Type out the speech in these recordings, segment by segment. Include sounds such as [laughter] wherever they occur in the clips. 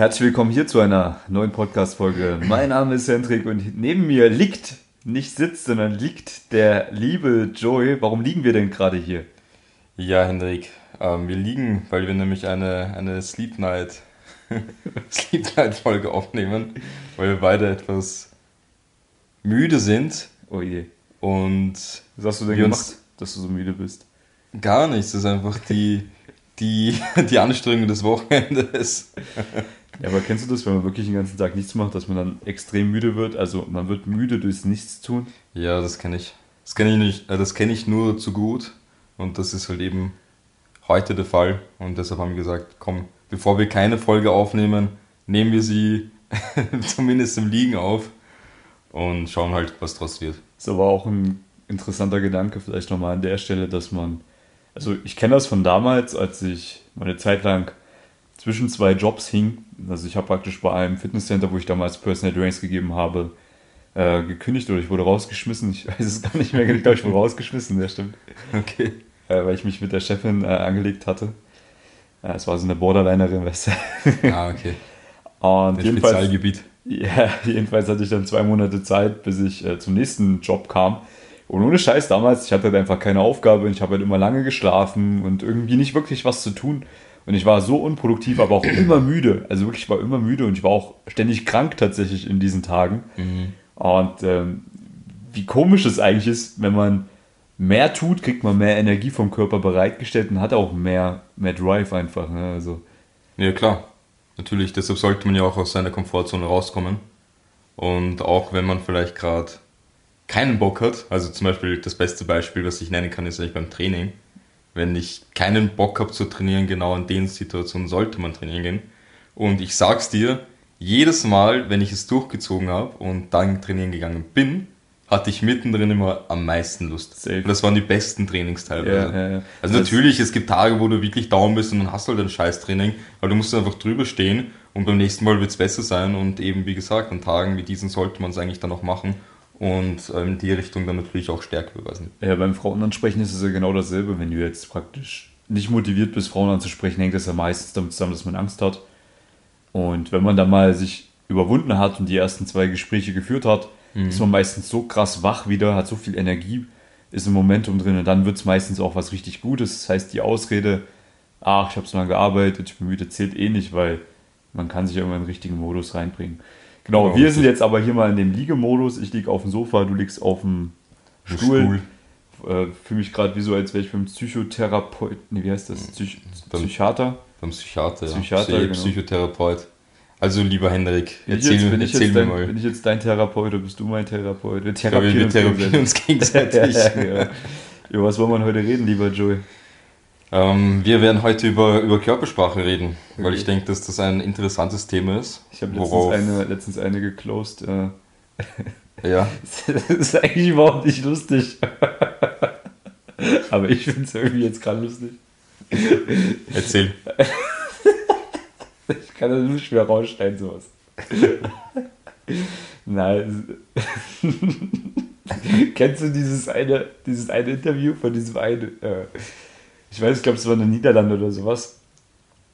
Herzlich willkommen hier zu einer neuen Podcast-Folge. Mein Name ist Hendrik und neben mir liegt, nicht sitzt, sondern liegt der liebe Joey. Warum liegen wir denn gerade hier? Ja, Hendrik, ähm, wir liegen, weil wir nämlich eine, eine Sleep Night, [laughs] Sleep Night Folge aufnehmen, weil wir beide etwas müde sind. Oh je. Und was hast du denn gemacht, dass du so müde bist? Gar nichts, das ist einfach die, die, [laughs] die Anstrengung des Wochenendes. [laughs] Ja, aber kennst du das, wenn man wirklich den ganzen Tag nichts macht, dass man dann extrem müde wird? Also man wird müde durchs Nichtstun? Ja, das kenne ich. Das kenne ich nicht, äh, das kenne ich nur zu gut. Und das ist halt eben heute der Fall. Und deshalb haben wir gesagt, komm, bevor wir keine Folge aufnehmen, nehmen wir sie [laughs] zumindest im Liegen auf und schauen halt, was draus wird. So war auch ein interessanter Gedanke vielleicht nochmal an der Stelle, dass man, also ich kenne das von damals, als ich meine Zeit lang zwischen zwei Jobs hing. Also ich habe praktisch bei einem Fitnesscenter, wo ich damals Personal Trainings gegeben habe, äh, gekündigt oder ich wurde rausgeschmissen. Ich [laughs] weiß es gar nicht mehr, ich glaube, ich wurde rausgeschmissen, ja stimmt. Okay äh, weil ich mich mit der Chefin äh, angelegt hatte. Äh, es war so eine Borderlinerin, weißt du. Ah, okay. Und das jedenfalls, Spezialgebiet. Ja, jedenfalls hatte ich dann zwei Monate Zeit, bis ich äh, zum nächsten Job kam. Und ohne Scheiß damals, ich hatte halt einfach keine Aufgabe und ich habe halt immer lange geschlafen und irgendwie nicht wirklich was zu tun. Und ich war so unproduktiv, aber auch immer müde. Also wirklich, ich war immer müde und ich war auch ständig krank tatsächlich in diesen Tagen. Mhm. Und ähm, wie komisch es eigentlich ist, wenn man mehr tut, kriegt man mehr Energie vom Körper bereitgestellt und hat auch mehr, mehr Drive einfach. Ne? Also. Ja, klar. Natürlich, deshalb sollte man ja auch aus seiner Komfortzone rauskommen. Und auch wenn man vielleicht gerade keinen Bock hat, also zum Beispiel das beste Beispiel, was ich nennen kann, ist eigentlich beim Training. Wenn ich keinen Bock habe zu trainieren, genau in den Situationen sollte man trainieren gehen. Und ich sag's dir, jedes Mal, wenn ich es durchgezogen habe und dann trainieren gegangen bin, hatte ich mittendrin immer am meisten Lust. Safe. Und das waren die besten Trainings teilweise. Ja, ja, ja. Also das natürlich, es gibt Tage, wo du wirklich down bist und dann hast du halt ein Scheiß-Training, weil du musst einfach drüber stehen und beim nächsten Mal wird es besser sein und eben, wie gesagt, an Tagen wie diesen sollte man es eigentlich dann auch machen und ähm, in die Richtung dann natürlich auch Stärke beweisen. Ja, beim Frauen ansprechen ist es ja genau dasselbe. Wenn du jetzt praktisch nicht motiviert bist, Frauen anzusprechen, hängt das ja meistens damit zusammen, dass man Angst hat. Und wenn man dann mal sich überwunden hat und die ersten zwei Gespräche geführt hat, mhm. ist man meistens so krass wach wieder, hat so viel Energie, ist im Momentum drin und dann wird es meistens auch was richtig Gutes. Das heißt, die Ausrede, ach, ich habe so lange gearbeitet, ich bin müde, zählt eh nicht, weil man kann sich immer in den richtigen Modus reinbringen. Genau, genau wir sind jetzt aber hier mal in dem Liegemodus. Ich liege auf dem Sofa, du liegst auf dem Stuhl. Stuhl. Äh, Fühle mich gerade wie so, als wäre ich beim Psychotherapeut, nee, wie heißt das? Psych Psychiater? Beim Psychiater, ja. Psychiater, genau. Psychotherapeut. Also, lieber Henrik, erzähl, jetzt, bin erzähl mir dein, mal. Bin ich jetzt dein Therapeut oder bist du mein Therapeut? Wir therapieren, wir therapieren uns, gegenseitig. [laughs] ja. Über was wollen wir heute reden, lieber Joey? Ähm, wir werden heute über, über Körpersprache reden, okay. weil ich denke, dass das ein interessantes Thema ist. Ich habe letztens eine, letztens eine geclosed. Äh, [laughs] ja. [laughs] das ist eigentlich überhaupt nicht lustig. [laughs] Aber ich finde es irgendwie jetzt gerade lustig. Erzähl. Ich kann das nicht mehr rausschneiden, sowas. Nein. Kennst du dieses eine, dieses eine Interview von diesem einen, äh, ich weiß, ich glaube, es war in den Niederlanden oder sowas,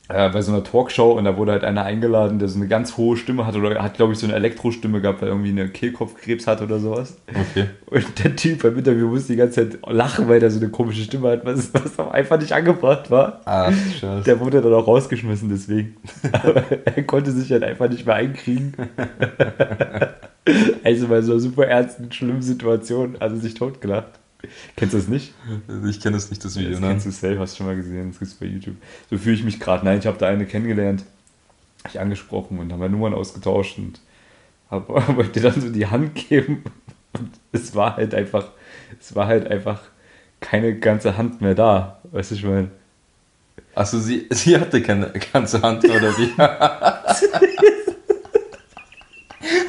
äh, bei so einer Talkshow und da wurde halt einer eingeladen, der so eine ganz hohe Stimme hat oder hat, glaube ich, so eine Elektrostimme gehabt, weil er irgendwie eine Kehlkopfkrebs hat oder sowas. Okay. Und der Typ beim Interview musste die ganze Zeit lachen, weil er so eine komische Stimme hat, was, was einfach nicht angebracht war. Ah, scheiße. Der wurde dann auch rausgeschmissen deswegen. Aber er konnte sich halt einfach nicht mehr einkriegen. [laughs] also bei so einer super ernsten, schlimmen Situation hat er sich totgelacht. Kennst du das nicht? Ich kenne das nicht, das Video. Das ne? kennst du safe, hast du schon mal gesehen, das gibt es bei YouTube. So fühle ich mich gerade. Nein, ich habe da eine kennengelernt, ich angesprochen und haben wir Nummern ausgetauscht und hab, [laughs] wollte dann so die Hand geben und es war halt einfach, es war halt einfach keine ganze Hand mehr da, weißt du, ich meine. Achso, sie, sie hatte keine ganze Hand, oder wie?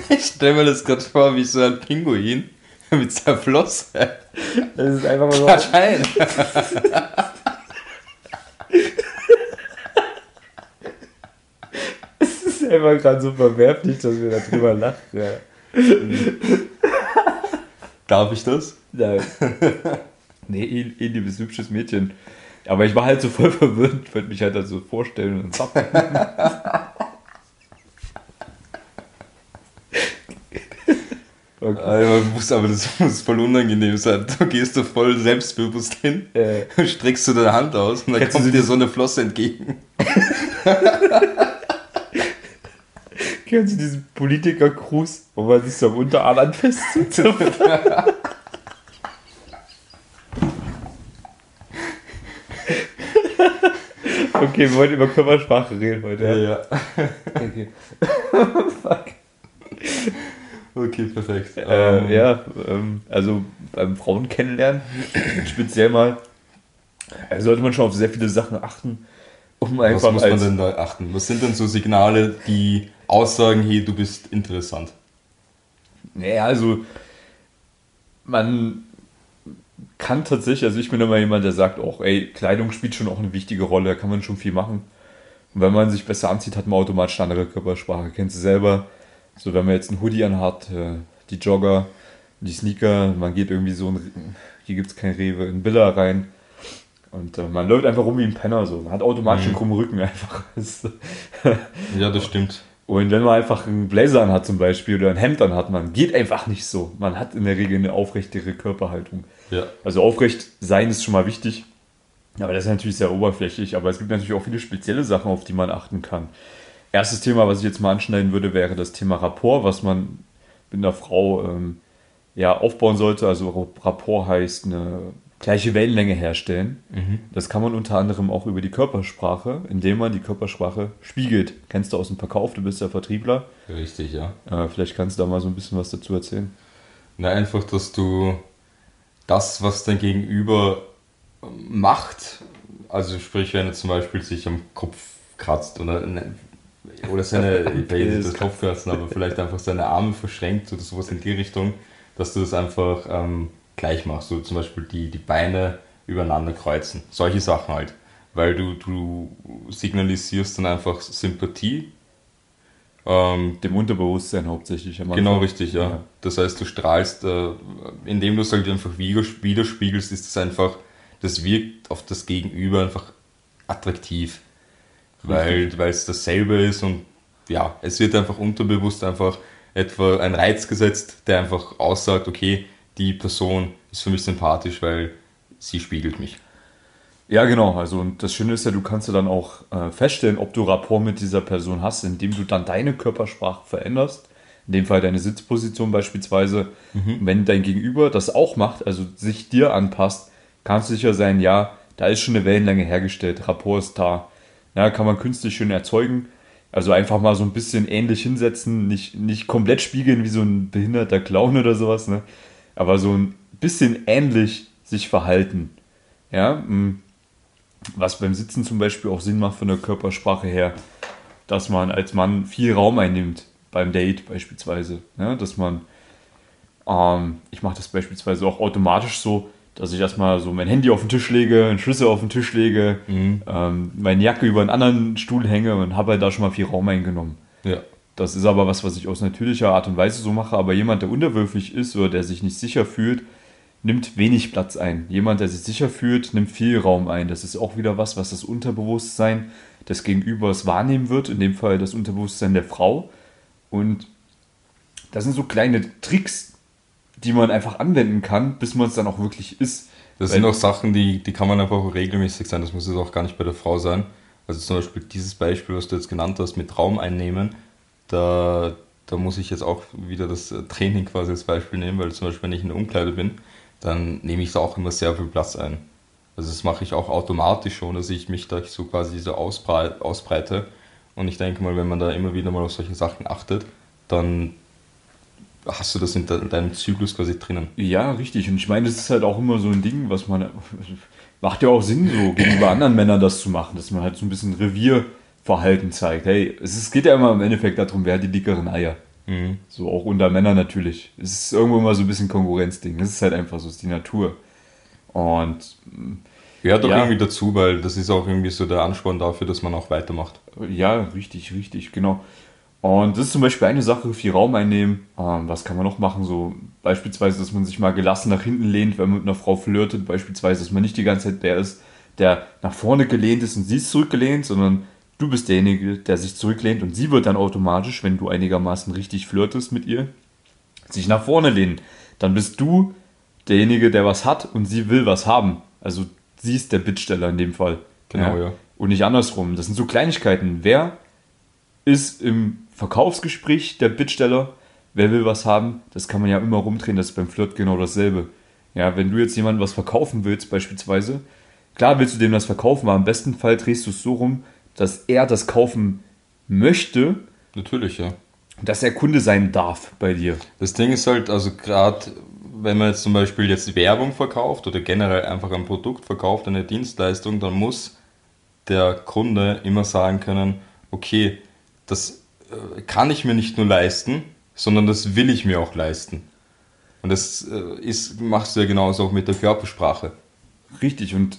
[laughs] ich stelle mir das gerade vor, wie so ein Pinguin [laughs] mit seiner Flosse. Das ist einfach mal so. Klatsch ein. [laughs] Es ist einfach gerade so verwerflich, dass wir darüber lachen. Ja. Darf ich das? Nein. [laughs] Nee, eh, eh liebes, hübsches Mädchen. Aber ich war halt so voll verwirrt, wollte mich halt so vorstellen und zappen. Okay. Also, muss, aber [laughs] das muss voll unangenehm sein. Du gehst da voll selbstbewusst hin, äh. [laughs] streckst du deine Hand aus und dann Kennst kommt dir so eine Flosse entgegen. [laughs] Kennst du diesen Politiker-Gruß, wo man sich so am Unterarm anfasst? Okay, wir wollen über Körpersprache reden heute. Ja, ja. Okay. Okay, perfekt. Äh, um. Ja, ähm, also beim Frauen kennenlernen, speziell mal, sollte man schon auf sehr viele Sachen achten. Um einfach Was muss man denn da achten? Was sind denn so Signale, die aussagen, hey, du bist interessant? Naja, also man kann tatsächlich, also ich bin immer jemand, der sagt auch, ey, Kleidung spielt schon auch eine wichtige Rolle, da kann man schon viel machen. Und wenn man sich besser anzieht, hat man automatisch eine andere Körpersprache. Kennst du selber? So, wenn man jetzt einen Hoodie anhat, äh, die Jogger, die Sneaker, man geht irgendwie so, ein, hier gibt es kein Rewe, in Billa rein. Und äh, man läuft einfach rum wie ein Penner, so. Man hat automatisch mhm. einen krummen Rücken [laughs] einfach. [laughs] ja, das stimmt. Und wenn man einfach einen Blazer anhat zum Beispiel oder ein Hemd anhat, man geht einfach nicht so. Man hat in der Regel eine aufrechtere Körperhaltung. Ja. Also aufrecht sein ist schon mal wichtig. Aber das ist natürlich sehr oberflächlich. Aber es gibt natürlich auch viele spezielle Sachen, auf die man achten kann. Erstes Thema, was ich jetzt mal anschneiden würde, wäre das Thema Rapport, was man mit einer Frau ähm, ja, aufbauen sollte. Also Rapport heißt eine gleiche Wellenlänge herstellen. Mhm. Das kann man unter anderem auch über die Körpersprache, indem man die Körpersprache spiegelt. Kennst du aus dem Verkauf, du bist ja Vertriebler. Richtig, ja. Äh, vielleicht kannst du da mal so ein bisschen was dazu erzählen. Na, einfach, dass du das, was dein Gegenüber macht, also sprich, wenn er zum Beispiel sich am Kopf kratzt oder, ne, oder seine, [laughs] ich will jetzt das Kopfkratzen, aber vielleicht einfach seine Arme verschränkt oder sowas in die Richtung, dass du das einfach ähm, gleich machst. So zum Beispiel die, die Beine übereinander kreuzen. Solche Sachen halt. Weil du, du signalisierst dann einfach Sympathie. Ähm, Dem Unterbewusstsein hauptsächlich. Genau, richtig, ja. ja. Das heißt, du strahlst, äh, indem du es halt einfach widerspiegelst, ist es einfach, das wirkt auf das Gegenüber einfach attraktiv. Weil, weil es dasselbe ist und ja, es wird einfach unterbewusst einfach etwa ein Reiz gesetzt, der einfach aussagt, okay, die Person ist für mich sympathisch, weil sie spiegelt mich. Ja, genau. Also und das Schöne ist ja, du kannst ja dann auch äh, feststellen, ob du Rapport mit dieser Person hast, indem du dann deine Körpersprache veränderst. In dem Fall deine Sitzposition beispielsweise. Mhm. Wenn dein Gegenüber das auch macht, also sich dir anpasst, kannst du sicher sein, ja, da ist schon eine Wellenlänge hergestellt, Rapport ist da. Ja, kann man künstlich schön erzeugen. Also einfach mal so ein bisschen ähnlich hinsetzen, nicht, nicht komplett spiegeln wie so ein behinderter Clown oder sowas, ne? aber so ein bisschen ähnlich sich verhalten. Ja, hm. was beim Sitzen zum Beispiel auch Sinn macht von der Körpersprache her, dass man als Mann viel Raum einnimmt beim Date beispielsweise. Ja, dass man, ähm, ich mache das beispielsweise auch automatisch so, dass ich erstmal so mein Handy auf den Tisch lege, einen Schlüssel auf den Tisch lege, mhm. ähm, meine Jacke über einen anderen Stuhl hänge und habe halt da schon mal viel Raum eingenommen. Ja. Das ist aber was, was ich aus natürlicher Art und Weise so mache. Aber jemand, der unterwürfig ist oder der sich nicht sicher fühlt, nimmt wenig Platz ein. Jemand, der sich sicher fühlt, nimmt viel Raum ein. Das ist auch wieder was, was das Unterbewusstsein des Gegenübers wahrnehmen wird. In dem Fall das Unterbewusstsein der Frau. Und das sind so kleine Tricks, die man einfach anwenden kann, bis man es dann auch wirklich ist. Das sind auch Sachen, die, die kann man einfach auch regelmäßig sein. Das muss jetzt auch gar nicht bei der Frau sein. Also zum Beispiel dieses Beispiel, was du jetzt genannt hast, mit Raum einnehmen da, da muss ich jetzt auch wieder das Training quasi als Beispiel nehmen, weil zum Beispiel, wenn ich in der Umkleide bin, dann nehme ich da auch immer sehr viel Platz ein. Also das mache ich auch automatisch schon, dass ich mich da so quasi so ausbreite. Und ich denke mal, wenn man da immer wieder mal auf solche Sachen achtet, dann hast du das in deinem Zyklus quasi drinnen. Ja, richtig. Und ich meine, das ist halt auch immer so ein Ding, was man. Macht ja auch Sinn, so gegenüber anderen Männern das zu machen, dass man halt so ein bisschen Revier Verhalten zeigt. Hey, es geht ja immer im Endeffekt darum, wer hat die dickeren Eier. Mhm. So auch unter Männern natürlich. Es ist irgendwo immer so ein bisschen Konkurrenzding. Das ist halt einfach so, ist die Natur. Und gehört auch ja, irgendwie dazu, weil das ist auch irgendwie so der Ansporn dafür, dass man auch weitermacht. Ja, richtig, richtig, genau. Und das ist zum Beispiel eine Sache, viel Raum einnehmen. Ähm, was kann man noch machen? So beispielsweise, dass man sich mal gelassen nach hinten lehnt, wenn man mit einer Frau flirtet. Beispielsweise, dass man nicht die ganze Zeit der ist, der nach vorne gelehnt ist und sie ist zurückgelehnt, sondern Du bist derjenige, der sich zurücklehnt und sie wird dann automatisch, wenn du einigermaßen richtig flirtest mit ihr, sich nach vorne lehnen, dann bist du derjenige, der was hat und sie will was haben. Also sie ist der Bittsteller in dem Fall. Genau, ja. Und nicht andersrum. Das sind so Kleinigkeiten. Wer ist im Verkaufsgespräch der Bittsteller? Wer will was haben? Das kann man ja immer rumdrehen. Das ist beim Flirt genau dasselbe. Ja, wenn du jetzt jemandem was verkaufen willst, beispielsweise, klar willst du dem das verkaufen, aber im besten Fall drehst du es so rum, dass er das kaufen möchte, Natürlich, ja. dass er Kunde sein darf bei dir. Das Ding ist halt, also gerade wenn man jetzt zum Beispiel jetzt Werbung verkauft oder generell einfach ein Produkt verkauft, eine Dienstleistung, dann muss der Kunde immer sagen können, okay, das kann ich mir nicht nur leisten, sondern das will ich mir auch leisten. Und das äh, ist, machst du ja genauso auch mit der Körpersprache. Richtig, und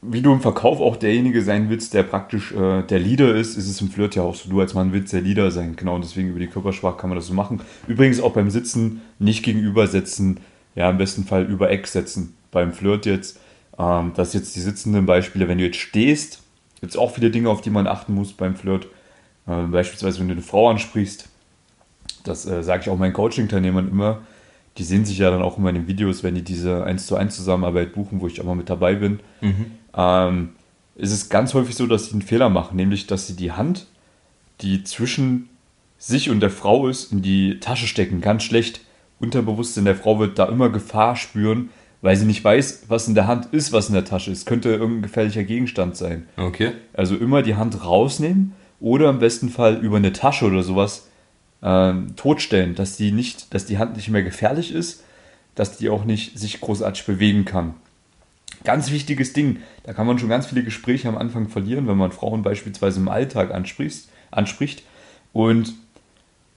wie du im Verkauf auch derjenige sein willst, der praktisch äh, der Leader ist, ist es im Flirt ja auch so. Du als Mann willst der Leader sein. Genau, und deswegen über die Körpersprache kann man das so machen. Übrigens auch beim Sitzen nicht gegenübersetzen, ja, im besten Fall über Eck setzen. Beim Flirt jetzt, ähm, das jetzt die sitzenden Beispiele, wenn du jetzt stehst, gibt es auch viele Dinge, auf die man achten muss beim Flirt. Äh, beispielsweise, wenn du eine Frau ansprichst, das äh, sage ich auch meinen Coaching-Teilnehmern immer, die sehen sich ja dann auch immer in den Videos, wenn die diese 1 zu 1 Zusammenarbeit buchen, wo ich auch mal mit dabei bin. Ähm, ist es ganz häufig so, dass sie einen Fehler machen, nämlich dass sie die Hand, die zwischen sich und der Frau ist, in die Tasche stecken. Ganz schlecht. Unterbewusstsein der Frau wird da immer Gefahr spüren, weil sie nicht weiß, was in der Hand ist, was in der Tasche ist. Könnte irgendein gefährlicher Gegenstand sein. Okay. Also immer die Hand rausnehmen oder im besten Fall über eine Tasche oder sowas ähm, totstellen, dass die nicht, dass die Hand nicht mehr gefährlich ist, dass die auch nicht sich großartig bewegen kann. Ganz wichtiges Ding, da kann man schon ganz viele Gespräche am Anfang verlieren, wenn man Frauen beispielsweise im Alltag anspricht, anspricht und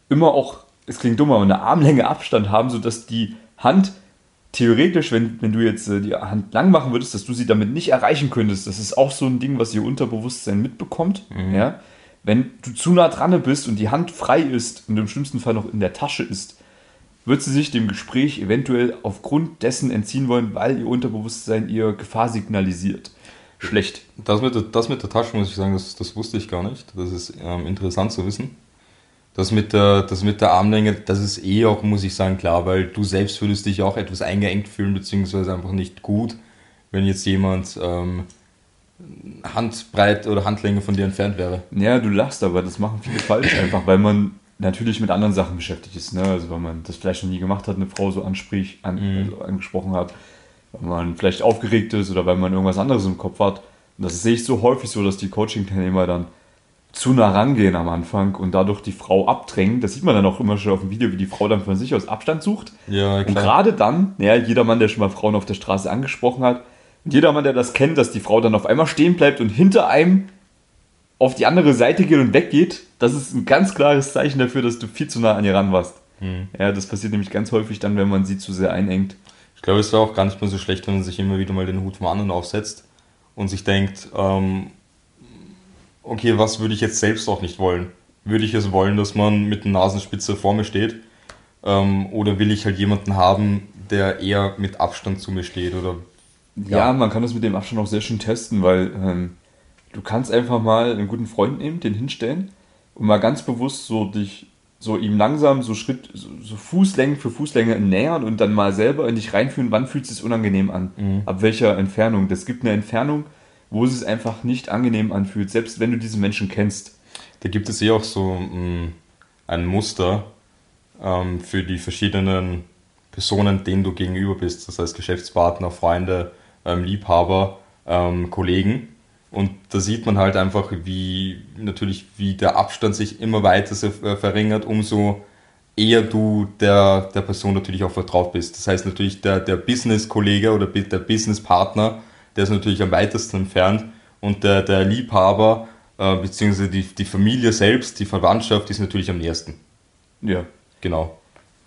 immer auch, es klingt dumm, aber eine Armlänge Abstand haben, sodass die Hand theoretisch, wenn, wenn du jetzt äh, die Hand lang machen würdest, dass du sie damit nicht erreichen könntest. Das ist auch so ein Ding, was ihr Unterbewusstsein mitbekommt. Ja? Wenn du zu nah dran bist und die Hand frei ist und im schlimmsten Fall noch in der Tasche ist, wird sie sich dem Gespräch eventuell aufgrund dessen entziehen wollen, weil ihr Unterbewusstsein ihr Gefahr signalisiert. Schlecht. Das mit, der, das mit der Tasche muss ich sagen, das, das wusste ich gar nicht. Das ist ähm, interessant zu wissen. Das mit, der, das mit der Armlänge, das ist eh auch, muss ich sagen, klar, weil du selbst würdest dich auch etwas eingeengt fühlen, beziehungsweise einfach nicht gut, wenn jetzt jemand ähm, Handbreit oder Handlänge von dir entfernt wäre. Ja, du lachst, aber das machen viele falsch, [laughs] einfach weil man natürlich mit anderen Sachen beschäftigt ist. Ne? Also weil man das vielleicht noch nie gemacht hat, eine Frau so ansprich, an, also angesprochen hat, weil man vielleicht aufgeregt ist oder weil man irgendwas anderes im Kopf hat. Und das sehe ich so häufig so, dass die Coaching-Teilnehmer dann zu nah rangehen am Anfang und dadurch die Frau abdrängen. Das sieht man dann auch immer schon auf dem Video, wie die Frau dann von sich aus Abstand sucht. Ja, Und gerade dann, ja, jeder Mann, der schon mal Frauen auf der Straße angesprochen hat, und jeder Mann, der das kennt, dass die Frau dann auf einmal stehen bleibt und hinter einem auf die andere Seite geht und weggeht, das ist ein ganz klares Zeichen dafür, dass du viel zu nah an ihr ran warst. Ja, das passiert nämlich ganz häufig dann, wenn man sie zu sehr einengt. Ich glaube, es wäre auch gar nicht mehr so schlecht, wenn man sich immer wieder mal den Hut vom anderen aufsetzt und sich denkt, ähm, okay, was würde ich jetzt selbst auch nicht wollen? Würde ich es wollen, dass man mit der Nasenspitze vor mir steht? Ähm, oder will ich halt jemanden haben, der eher mit Abstand zu mir steht? Oder Ja, man kann das mit dem Abstand auch sehr schön testen, weil ähm, du kannst einfach mal einen guten Freund nehmen, den hinstellen und mal ganz bewusst so dich, so ihm langsam so Schritt, so, Fußlänge für Fußlänge nähern und dann mal selber in dich reinfühlen, wann fühlt es sich unangenehm an? Ab welcher Entfernung? Das gibt eine Entfernung, wo es sich einfach nicht angenehm anfühlt, selbst wenn du diesen Menschen kennst. da gibt es eh auch so mh, ein Muster ähm, für die verschiedenen Personen, denen du gegenüber bist. Das heißt Geschäftspartner, Freunde, ähm, Liebhaber, ähm, Kollegen. Und da sieht man halt einfach, wie natürlich, wie der Abstand sich immer weiter äh, verringert, umso eher du der, der Person natürlich auch vertraut bist. Das heißt natürlich, der, der Business-Kollege oder der Business-Partner, der ist natürlich am weitesten entfernt und der, der Liebhaber, äh, beziehungsweise die, die Familie selbst, die Verwandtschaft, ist natürlich am nächsten. Ja, Genau.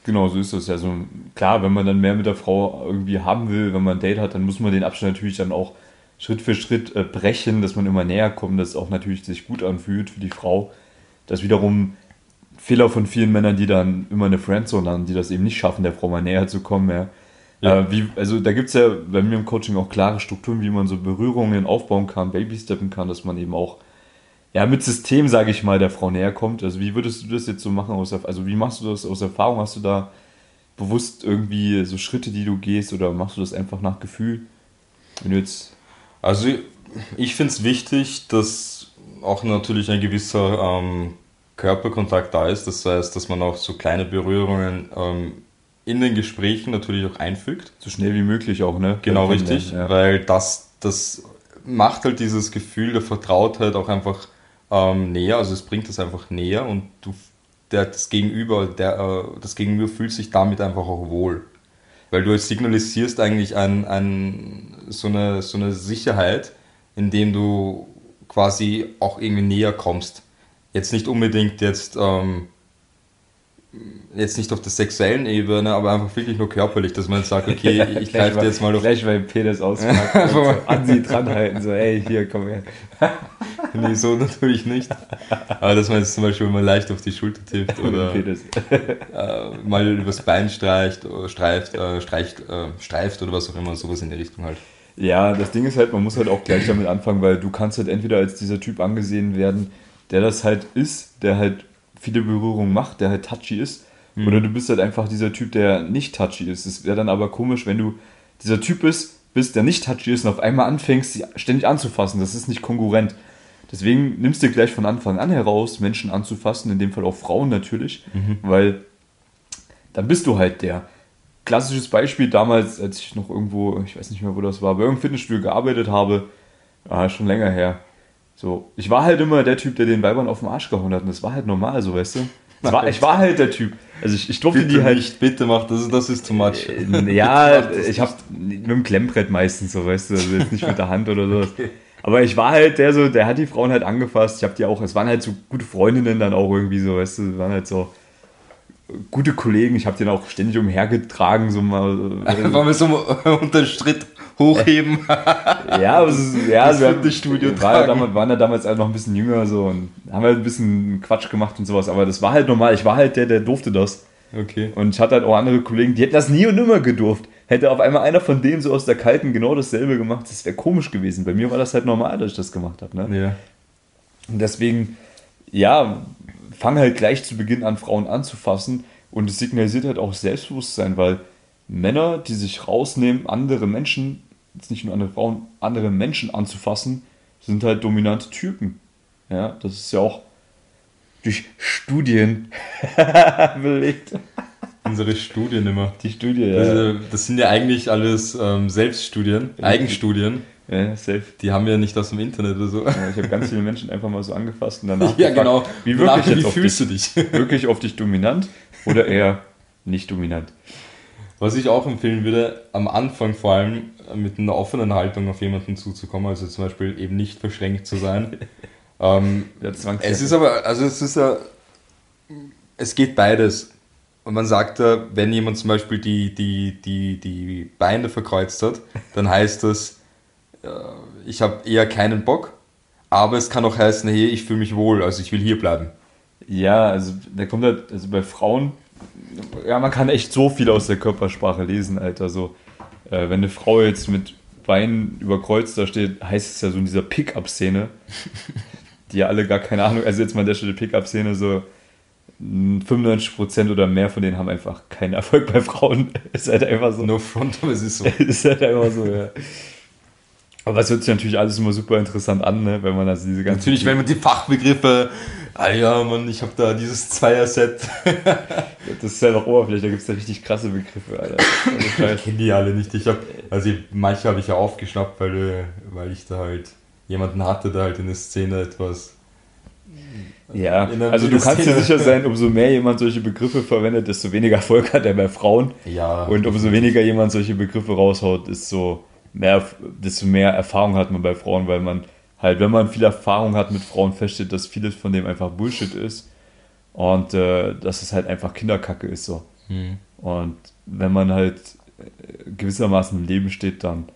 Genau, so ist das. Also klar, wenn man dann mehr mit der Frau irgendwie haben will, wenn man ein Date hat, dann muss man den Abstand natürlich dann auch Schritt für Schritt äh, brechen, dass man immer näher kommt, dass es auch natürlich sich gut anfühlt für die Frau. Das wiederum Fehler von vielen Männern, die dann immer eine Friendzone haben, die das eben nicht schaffen, der Frau mal näher zu kommen. Ja. Ja. Äh, wie, also da gibt es ja bei mir im Coaching auch klare Strukturen, wie man so Berührungen aufbauen kann, Babysteppen kann, dass man eben auch ja, mit System, sage ich mal, der Frau näher kommt. Also wie würdest du das jetzt so machen? Aus, also wie machst du das aus Erfahrung? Hast du da bewusst irgendwie so Schritte, die du gehst, oder machst du das einfach nach Gefühl? Wenn du jetzt. Also ich finde es wichtig, dass auch natürlich ein gewisser ähm, Körperkontakt da ist. Das heißt, dass man auch so kleine Berührungen ähm, in den Gesprächen natürlich auch einfügt. So schnell wie möglich auch, ne? Genau, richtig. Ja. Weil das, das macht halt dieses Gefühl der Vertrautheit auch einfach ähm, näher. Also es bringt es einfach näher und du, der, das Gegenüber, der, äh, das Gegenüber fühlt sich damit einfach auch wohl. Weil du signalisierst eigentlich ein, ein, so, eine, so eine Sicherheit, indem du quasi auch irgendwie näher kommst. Jetzt nicht unbedingt jetzt, ähm, jetzt nicht auf der sexuellen Ebene, aber einfach wirklich nur körperlich, dass man sagt, okay, [laughs] ich greife dir jetzt mal auf. Gleich beim Penis auspacken so an sie dranhalten, so, ey, hier, komm her. [laughs] [laughs] nee, so natürlich nicht. Aber dass man jetzt zum Beispiel mal leicht auf die Schulter tippt [laughs] oder äh, mal übers Bein streicht, streift, äh, streicht, äh, streift oder was auch immer, sowas in die Richtung halt. Ja, das Ding ist halt, man muss halt auch gleich [clears throat] damit anfangen, weil du kannst halt entweder als dieser Typ angesehen werden, der das halt ist, der halt viele Berührungen macht, der halt touchy ist, mhm. oder du bist halt einfach dieser Typ, der nicht touchy ist. Es wäre dann aber komisch, wenn du dieser Typ bist, bist, der nicht touchy ist und auf einmal anfängst, sie ständig anzufassen. Das ist nicht konkurrent. Deswegen nimmst du gleich von Anfang an heraus, Menschen anzufassen, in dem Fall auch Frauen natürlich, mhm. weil dann bist du halt der klassisches Beispiel damals, als ich noch irgendwo, ich weiß nicht mehr, wo das war, bei irgendeinem Fitnessstudio gearbeitet habe, ah, schon länger her. So, ich war halt immer der Typ, der den Weibern auf den Arsch gehauen hat und das war halt normal, so weißt du. War, ich war halt der Typ. Also ich, ich durfte bitte die halt. Nicht, bitte mach das, das ist too much. Äh, ja, ich hab mit dem Klemmbrett meistens so, weißt du, also jetzt nicht mit der Hand oder sowas. Okay. Aber ich war halt der so, der hat die Frauen halt angefasst. Ich habe die auch, es waren halt so gute Freundinnen dann auch irgendwie so, weißt du, waren halt so gute Kollegen, ich habe den auch ständig umhergetragen, so mal. Äh, [laughs] Wollen wir so [laughs] unter Schritt hochheben? [laughs] ja, aber es ist, ja, das wir haben, Studio war damals, waren ja damals halt noch ein bisschen jünger so und haben halt ein bisschen Quatsch gemacht und sowas, aber das war halt normal. Ich war halt der, der durfte das. Okay. Und ich hatte halt auch andere Kollegen, die hätten das nie und nimmer gedurft. Hätte auf einmal einer von denen so aus der Kalten genau dasselbe gemacht, das wäre komisch gewesen. Bei mir war das halt normal, dass ich das gemacht habe. Ne? Ja. Und deswegen, ja, fange halt gleich zu Beginn an, Frauen anzufassen und es signalisiert halt auch Selbstbewusstsein, weil Männer, die sich rausnehmen, andere Menschen, jetzt nicht nur andere Frauen, andere Menschen anzufassen, sind halt dominante Typen. Ja, das ist ja auch durch Studien [laughs] belegt. Unsere Studien immer. Die Studie, ja. Das, das sind ja eigentlich alles ähm, Selbststudien, Eigenstudien. Ja, safe. Die haben wir nicht aus dem Internet oder so. Ja, ich habe ganz viele Menschen einfach mal so angefasst und danach [laughs] ja, gefragt, genau. wie, wirklich wie fühlst dich, du dich? [laughs] Wirklich auf dich dominant oder eher nicht dominant? Was ich auch empfehlen würde, am Anfang vor allem mit einer offenen Haltung auf jemanden zuzukommen, also zum Beispiel eben nicht verschränkt zu sein. [laughs] ähm, es ist aber, also es ist ja, es geht beides. Und man sagt ja, wenn jemand zum Beispiel die, die, die, die Beine verkreuzt hat, dann heißt das, äh, ich habe eher keinen Bock, aber es kann auch heißen, hey, ich fühle mich wohl, also ich will hier bleiben. Ja, also da kommt halt, also bei Frauen, ja, man kann echt so viel aus der Körpersprache lesen, Alter. So, äh, wenn eine Frau jetzt mit Beinen überkreuzt da steht, heißt es ja so in dieser Pickup-Szene, die ja alle gar keine Ahnung, also jetzt mal an der Stelle Pickup-Szene, so 95% oder mehr von denen haben einfach keinen Erfolg bei Frauen. [laughs] ist halt einfach so. No front, aber es ist so. [laughs] ist halt einfach so, ja. Aber es hört sich natürlich alles immer super interessant an, ne? wenn man also diese ganzen. Natürlich, wenn man die Fachbegriffe, ah ja, Mann, ich habe da dieses Zweier-Set. [laughs] das ist ja noch Oberfläche, da gibt es da richtig krasse Begriffe, Alter. Ich kenne die alle nicht. Ich hab, also manche habe ich ja aufgeschnappt, weil, weil ich da halt jemanden hatte, der halt in der Szene etwas. Ja, also du kannst dir sicher sein, umso mehr jemand solche Begriffe verwendet, desto weniger [laughs] Erfolg hat er bei Frauen. Ja. Und umso weniger jemand solche Begriffe raushaut, ist so mehr, desto mehr Erfahrung hat man bei Frauen, weil man halt, wenn man viel Erfahrung hat mit Frauen, feststellt, dass vieles von dem einfach Bullshit ist und äh, dass es halt einfach Kinderkacke ist so. Mhm. Und wenn man halt äh, gewissermaßen im Leben steht, dann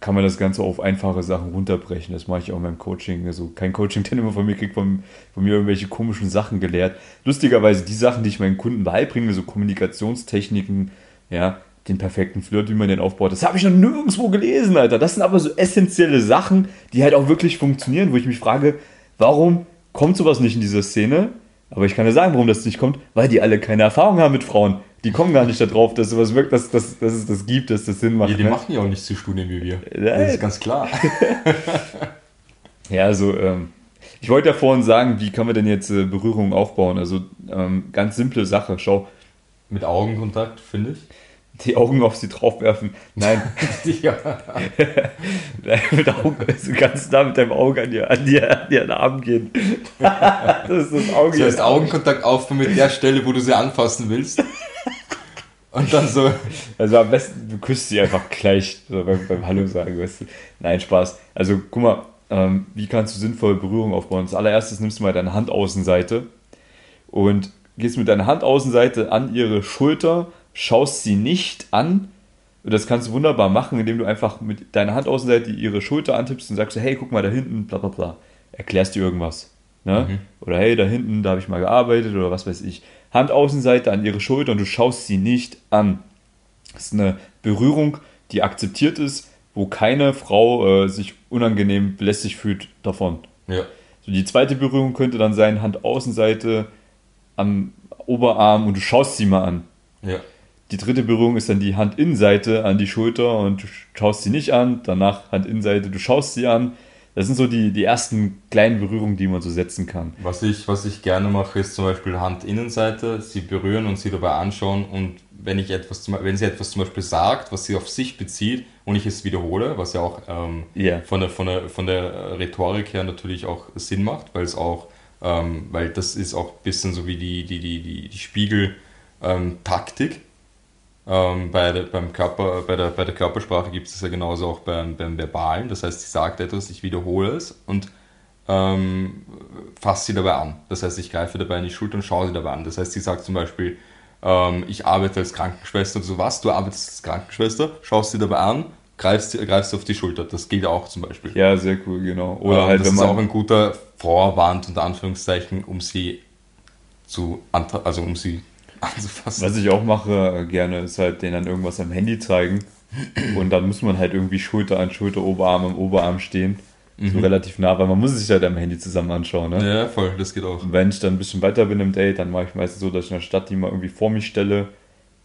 kann man das Ganze auf einfache Sachen runterbrechen. Das mache ich auch in meinem Coaching. Also kein Coaching, [laughs] den immer von mir kriegt, von, von mir irgendwelche komischen Sachen gelehrt. Lustigerweise die Sachen, die ich meinen Kunden beibringe, so Kommunikationstechniken, ja, den perfekten Flirt, wie man den aufbaut. Das habe ich noch nirgendwo gelesen, Alter. Das sind aber so essentielle Sachen, die halt auch wirklich funktionieren, wo ich mich frage, warum kommt sowas nicht in dieser Szene? Aber ich kann dir sagen, warum das nicht kommt, weil die alle keine Erfahrung haben mit Frauen. Die kommen gar nicht darauf, dass sowas wirkt, dass, dass, dass es das gibt, dass das Sinn macht. Ja, die ne? machen ja auch nicht so Studien wie wir. Ja, Das ist ganz klar. [laughs] Ja, also ähm, ich wollte ja vorhin sagen, wie kann man denn jetzt äh, Berührung aufbauen? Also ähm, ganz simple Sache. Schau, Mit Augenkontakt, finde ich. die Augen auf sie draufwerfen. Nein, [laughs] ja. [laughs] mit Augen, also ganz nah mit deinem Auge an dir, an dir, an dir an Arm gehen. das ist das Auge. Das heißt, Augenkontakt aufbauen mit der Stelle, wo du sie anfassen willst. Und dann so. Also am besten, du küsst sie einfach gleich so beim, beim Hallo sagen. Weißt du? Nein, Spaß. Also guck mal, ähm, wie kannst du sinnvoll Berührung aufbauen? Als allererstes nimmst du mal deine Handaußenseite und gehst mit deiner Handaußenseite an ihre Schulter, schaust sie nicht an. Und das kannst du wunderbar machen, indem du einfach mit deiner Handaußenseite ihre Schulter antippst und sagst, hey, guck mal da hinten, bla bla bla. Erklärst dir irgendwas. Ne? Oder hey, da hinten, da habe ich mal gearbeitet oder was weiß ich. Handaußenseite an ihre Schulter und du schaust sie nicht an. Das ist eine Berührung, die akzeptiert ist, wo keine Frau äh, sich unangenehm belästigt fühlt davon. Ja. So, die zweite Berührung könnte dann sein, Handaußenseite am Oberarm und du schaust sie mal an. Ja. Die dritte Berührung ist dann die Handinnenseite an die Schulter und du schaust sie nicht an. Danach Handinnenseite, du schaust sie an. Das sind so die, die ersten kleinen Berührungen, die man so setzen kann. Was ich, was ich gerne mache, ist zum Beispiel Handinnenseite, sie berühren und sie dabei anschauen und wenn ich etwas, wenn sie etwas zum Beispiel sagt, was sie auf sich bezieht und ich es wiederhole, was ja auch ähm, Ja. von, der, von, der, von der Rhetorik her natürlich auch Sinn macht, weil es auch, ähm, weil das ist auch ein bisschen so wie die, die, die, die, die Spiegel-Taktik. Ähm, bei, der, beim Körper, bei, der, bei der Körpersprache gibt es das ja genauso auch beim, beim Verbalen. Das heißt, sie sagt etwas, ich wiederhole es und ähm, fasse sie dabei an. Das heißt, ich greife dabei in die Schulter und schaue sie dabei an. Das heißt, sie sagt zum Beispiel, ähm, ich arbeite als Krankenschwester und so was, du arbeitest als Krankenschwester, schaust sie dabei an, greifst, greifst auf die Schulter. Das geht auch zum Beispiel. Ja, sehr cool, genau. Oder Ähm, halt, das wenn ist auch man. ein guter Vorwand, unter Anführungszeichen, um sie zu, also um sie anzufassen. Was ich auch mache äh, gerne, ist halt denen dann irgendwas am Handy zeigen. Und dann muss man halt irgendwie Schulter an Schulter, Oberarm am Oberarm stehen. So relativ nah, weil man muss sich halt am Handy zusammen anschauen. Ne? Ja, voll, das geht auch. Und wenn ich dann ein bisschen weiter bin im Date, dann mache ich meistens so, dass ich in der Stadt die mal irgendwie vor mich stelle.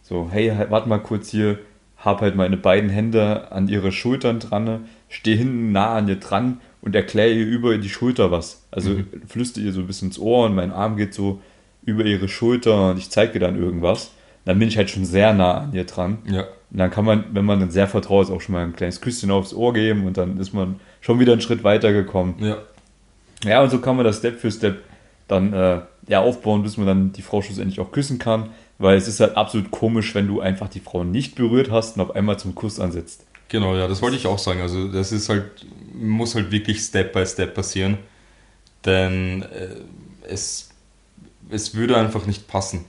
So, hey, halt, warte mal kurz hier, hab halt meine beiden Hände an ihre Schultern dran, stehe hinten nah an ihr dran und erkläre ihr über die Schulter was. Also flüster ihr so ein bisschen ins Ohr und mein Arm geht so über ihre Schulter und ich zeige ihr dann irgendwas. Dann bin ich halt schon sehr nah an ihr dran. Ja. Und dann kann man, wenn man dann sehr vertraut ist, auch schon mal ein kleines Küsschen aufs Ohr geben und dann ist man schon wieder einen Schritt weiter gekommen. Ja. Ja, und so kann man das Step für Step dann äh, ja, aufbauen, bis man dann die Frau schlussendlich auch küssen kann. Weil es ist halt absolut komisch, wenn du einfach die Frau nicht berührt hast und auf einmal zum Kuss ansetzt. Genau, ja, das wollte ich auch sagen. Also das ist halt, muss halt wirklich Step by Step passieren. Denn äh, es, es würde einfach nicht passen.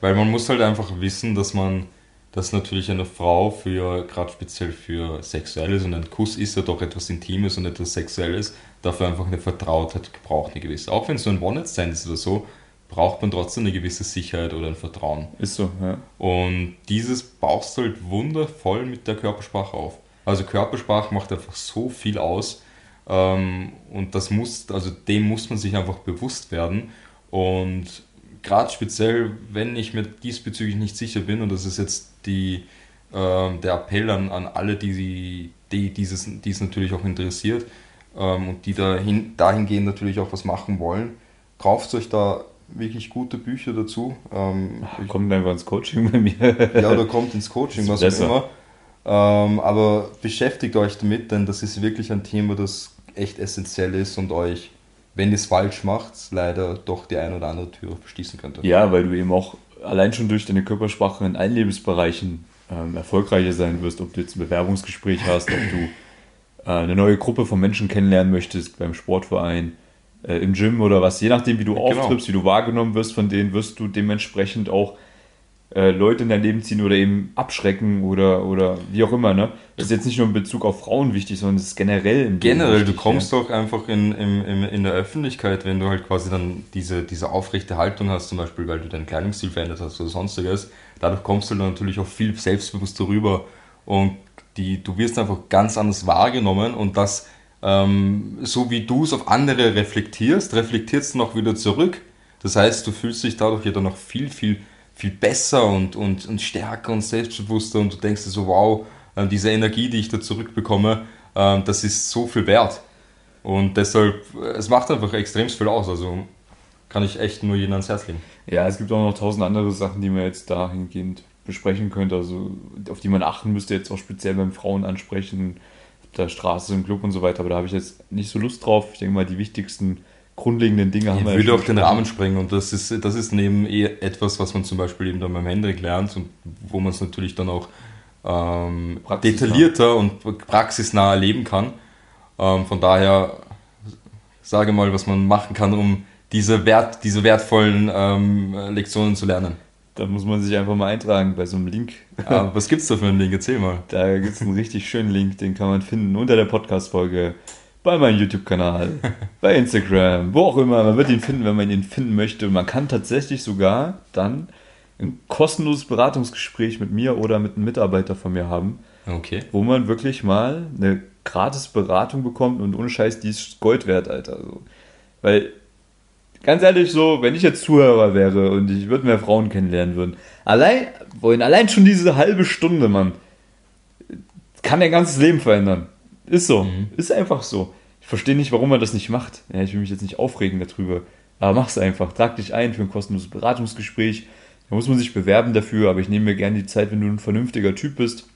Weil man muss halt einfach wissen, dass man, dass natürlich eine Frau für, gerade speziell für Sexuelles und ein Kuss ist ja doch etwas Intimes und etwas Sexuelles, dafür einfach eine Vertrautheit braucht, eine gewisse. Auch wenn es so ein One-Night-Stand ist oder so, braucht man trotzdem eine gewisse Sicherheit oder ein Vertrauen. Ist so, ja. Und dieses baust du halt wundervoll mit der Körpersprache auf. Also Körpersprache macht einfach so viel aus. Ähm, und das muss, also dem muss man sich einfach bewusst werden. Und gerade speziell, wenn ich mir diesbezüglich nicht sicher bin, und das ist jetzt die, ähm, der Appell an, an alle, die, die dieses, die es natürlich auch interessiert ähm, und die dahin, dahingehend natürlich auch was machen wollen, kauft euch da wirklich gute Bücher dazu. Ähm, Kommt einfach ins Coaching bei mir. ja, oder kommt ins Coaching, was besser. auch immer. Ähm, aber beschäftigt euch damit, denn das ist wirklich ein Thema, das echt essentiell ist und euch, wenn ihr es falsch macht, leider doch die ein oder andere Tür verschließen könnte. Ja, weil du eben auch allein schon durch deine Körpersprache in allen Lebensbereichen ähm, erfolgreicher sein wirst, ob du jetzt ein Bewerbungsgespräch hast, ob du äh, eine neue Gruppe von Menschen kennenlernen möchtest beim Sportverein, äh, im Gym oder was, je nachdem, wie du Genau. auftrittst, wie du wahrgenommen wirst von denen, wirst du dementsprechend auch äh, Leute in dein Leben ziehen oder eben abschrecken oder, oder wie auch immer. Ne? Das ist jetzt nicht nur in Bezug auf Frauen wichtig, sondern es ist generell im Generell, du wichtig, kommst doch einfach in, in, in, in der Öffentlichkeit, wenn du halt quasi dann diese, diese aufrechte Haltung hast, zum Beispiel, weil du deinen Kleidungsstil verändert hast oder sonstiges, dadurch kommst du dann natürlich auch viel selbstbewusster rüber und die, du wirst einfach ganz anders wahrgenommen und das, ähm, so wie du es auf andere reflektierst, reflektierst du noch wieder zurück Das heißt, du fühlst dich dadurch ja dann noch viel, viel, viel besser und, und, und stärker und selbstbewusster und du denkst dir so, wow, äh, diese Energie, die ich da zurückbekomme, äh, das ist so viel wert. Und deshalb, äh, es macht einfach extrem viel aus. Also kann ich echt nur jeden ans Herz legen. Ja, es gibt auch noch tausend andere Sachen, die man jetzt dahingehend besprechen könnte, also auf die man achten müsste, jetzt auch speziell beim Frauen ansprechen, der Straße, im Club und so weiter, aber da habe ich jetzt nicht so Lust drauf. Ich denke mal, die wichsten grundlegenden Dinge haben wir. Ich würde auch den Rahmen sprengen und das ist, das ist neben eh etwas, was man zum Beispiel eben dann beim Hendrik lernt und wo man es natürlich dann auch ähm, detaillierter und praxisnah erleben kann. Ähm, von daher sage mal, was man machen kann, um diese, wert, diese wertvollen ähm, Lektionen zu lernen. Da muss man sich einfach mal eintragen bei so einem Link. Ja, was es da für einen Link? Erzähl mal. Da gibt es einen richtig schönen Link, den kann man finden unter der Podcast-Folge, bei meinem YouTube-Kanal, [laughs] bei Instagram, wo auch immer. Man wird ihn finden, wenn man ihn finden möchte. Und man kann tatsächlich sogar dann ein kostenloses Beratungsgespräch mit mir oder mit einem Mitarbeiter von mir haben. Okay. Wo man wirklich mal eine gratis Beratung bekommt und ohne Scheiß, die ist Gold wert, Alter. Also, weil ganz ehrlich so, wenn ich jetzt Zuhörer wäre und ich würde mehr Frauen kennenlernen würden, allein, wollen allein schon diese halbe Stunde, Mann, kann dein ganzes Leben verändern. Ist so. Mhm. Ist einfach so. Ich verstehe nicht, warum man das nicht macht. Ja, ich will mich jetzt nicht aufregen darüber. Aber mach's einfach. Trag dich ein für ein kostenloses Beratungsgespräch. Da muss man sich bewerben dafür, aber ich nehme mir gerne die Zeit, wenn du ein vernünftiger Typ bist.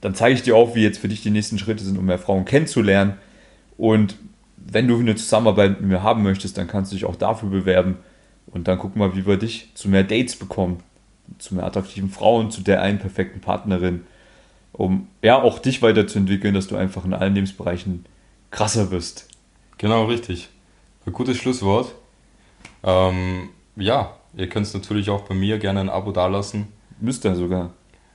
Dann zeige ich dir auch, wie jetzt für dich die nächsten Schritte sind, um mehr Frauen kennenzulernen. Und wenn du eine Zusammenarbeit mit mir haben möchtest, dann kannst du dich auch dafür bewerben. Und dann gucken wir, wie wir dich zu mehr Dates bekommen, zu mehr attraktiven Frauen, zu der einen perfekten Partnerin, um ja auch dich weiterzuentwickeln, dass du einfach in allen Lebensbereichen krasser wirst. Genau, richtig. Ein gutes Schlusswort. Ähm, ja, ihr könnt es natürlich auch bei mir gerne ein Abo dalassen. Müsste sogar.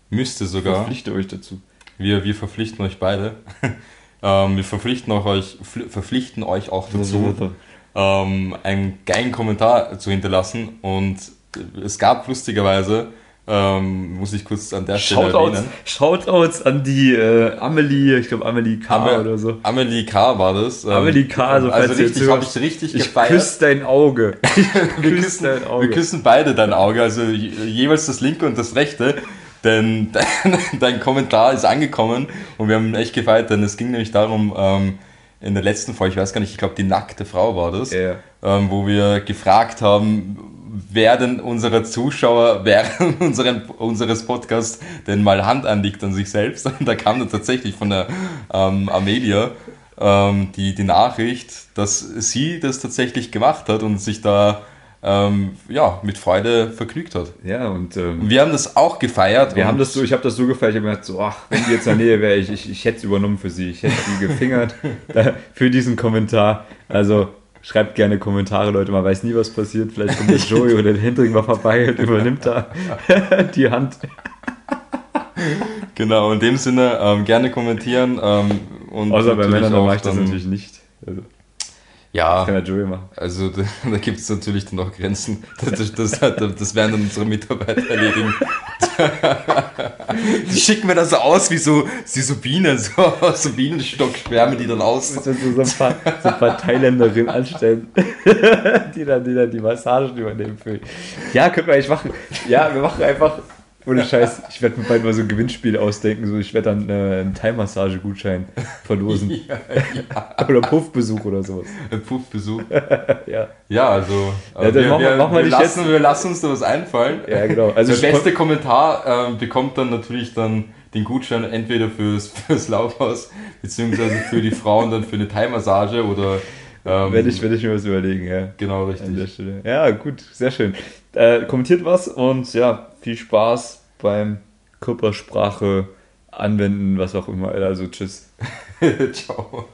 Müsste sogar. Ich verpflichte euch dazu. Wir, wir verpflichten euch beide. [laughs] Ähm, wir verpflichten, auch euch, verpflichten euch auch dazu, ähm, einen geilen Kommentar zu hinterlassen. Und es gab lustigerweise, ähm, muss ich kurz an der Stelle Shoutouts, erwähnen. Shoutouts an die äh, Amelie, ich glaube Amelie K. Ame, oder so. Amelie K. war das. Ähm, Amelie K. So also richtig, habe ich richtig ich gefeiert. Küss dein Auge. [laughs] wir, küssen, dein Auge. wir küssen beide dein Auge, also jeweils das linke und das rechte. Denn [laughs] dein, dein, Kommentar ist angekommen und wir haben echt gefeiert, denn es ging nämlich darum, ähm, in der letzten Folge, ich weiß gar nicht, ich glaube, die nackte Frau war das, yeah. ähm, wo wir gefragt haben, wer denn unsere Zuschauer während [laughs] unseren, unseres Podcasts denn mal Hand anlegt an sich selbst. Und [laughs] da kam dann tatsächlich von der ähm, Amelia ähm, die, die Nachricht, dass sie das tatsächlich gemacht hat und sich da ähm, ja, mit Freude vergnügt hat. Ja, und, ähm, wir haben das auch gefeiert. Wir haben das so, ich habe das so gefeiert, ich habe mir gedacht, so, ach, wenn die jetzt in der Nähe wäre, ich, ich, ich hätte es übernommen für sie. Ich hätte sie gefingert [laughs] für diesen Kommentar. Also schreibt gerne Kommentare, Leute. Man weiß nie, was passiert. Vielleicht kommt der Joey oder der Hendrik mal vorbei und übernimmt da [laughs] die Hand. Genau, in dem Sinne ähm, gerne kommentieren. Ähm, und Außer bei Männern mache ich das natürlich nicht. Also. Ja, kann der Jury machen. Also [laughs] da, da gibt es natürlich dann auch Grenzen. Das, das, das, das werden dann unsere Mitarbeiter erledigen. Die schicken mir das so aus wie so, wie so Bienen, so, so Bienenstockschwärme, die dann aus. So, so, ein paar, so ein paar Thailänderinnen anstellen, [laughs] die dann, die dann die Massagen übernehmen für. Ja, können wir eigentlich machen. Ja, wir machen einfach ohne Scheiß, ich werde mir bald mal so ein Gewinnspiel ausdenken. So, ich werde dann äh, einen Thai-Massage-Gutschein [laughs] verlosen. [laughs] Ja, ja. oder Puffbesuch oder sowas. [laughs] Ein Puffbesuch. ja. Ja, also. Ja, wir, machen, wir, machen wir, wir, lassen, wir lassen uns da was einfallen. Ja, genau. Also Der beste Kommentar äh, bekommt dann natürlich dann den Gutschein entweder fürs, fürs Laufhaus, beziehungsweise für die Frauen dann für eine Thai-Massage oder. Ähm, werde, ich, werde ich mir was überlegen, ja. Genau, richtig. Ja, gut, sehr schön. Äh, kommentiert was und ja, viel Spaß beim Körpersprache anwenden, was auch immer. Also tschüss. [laughs] Ciao.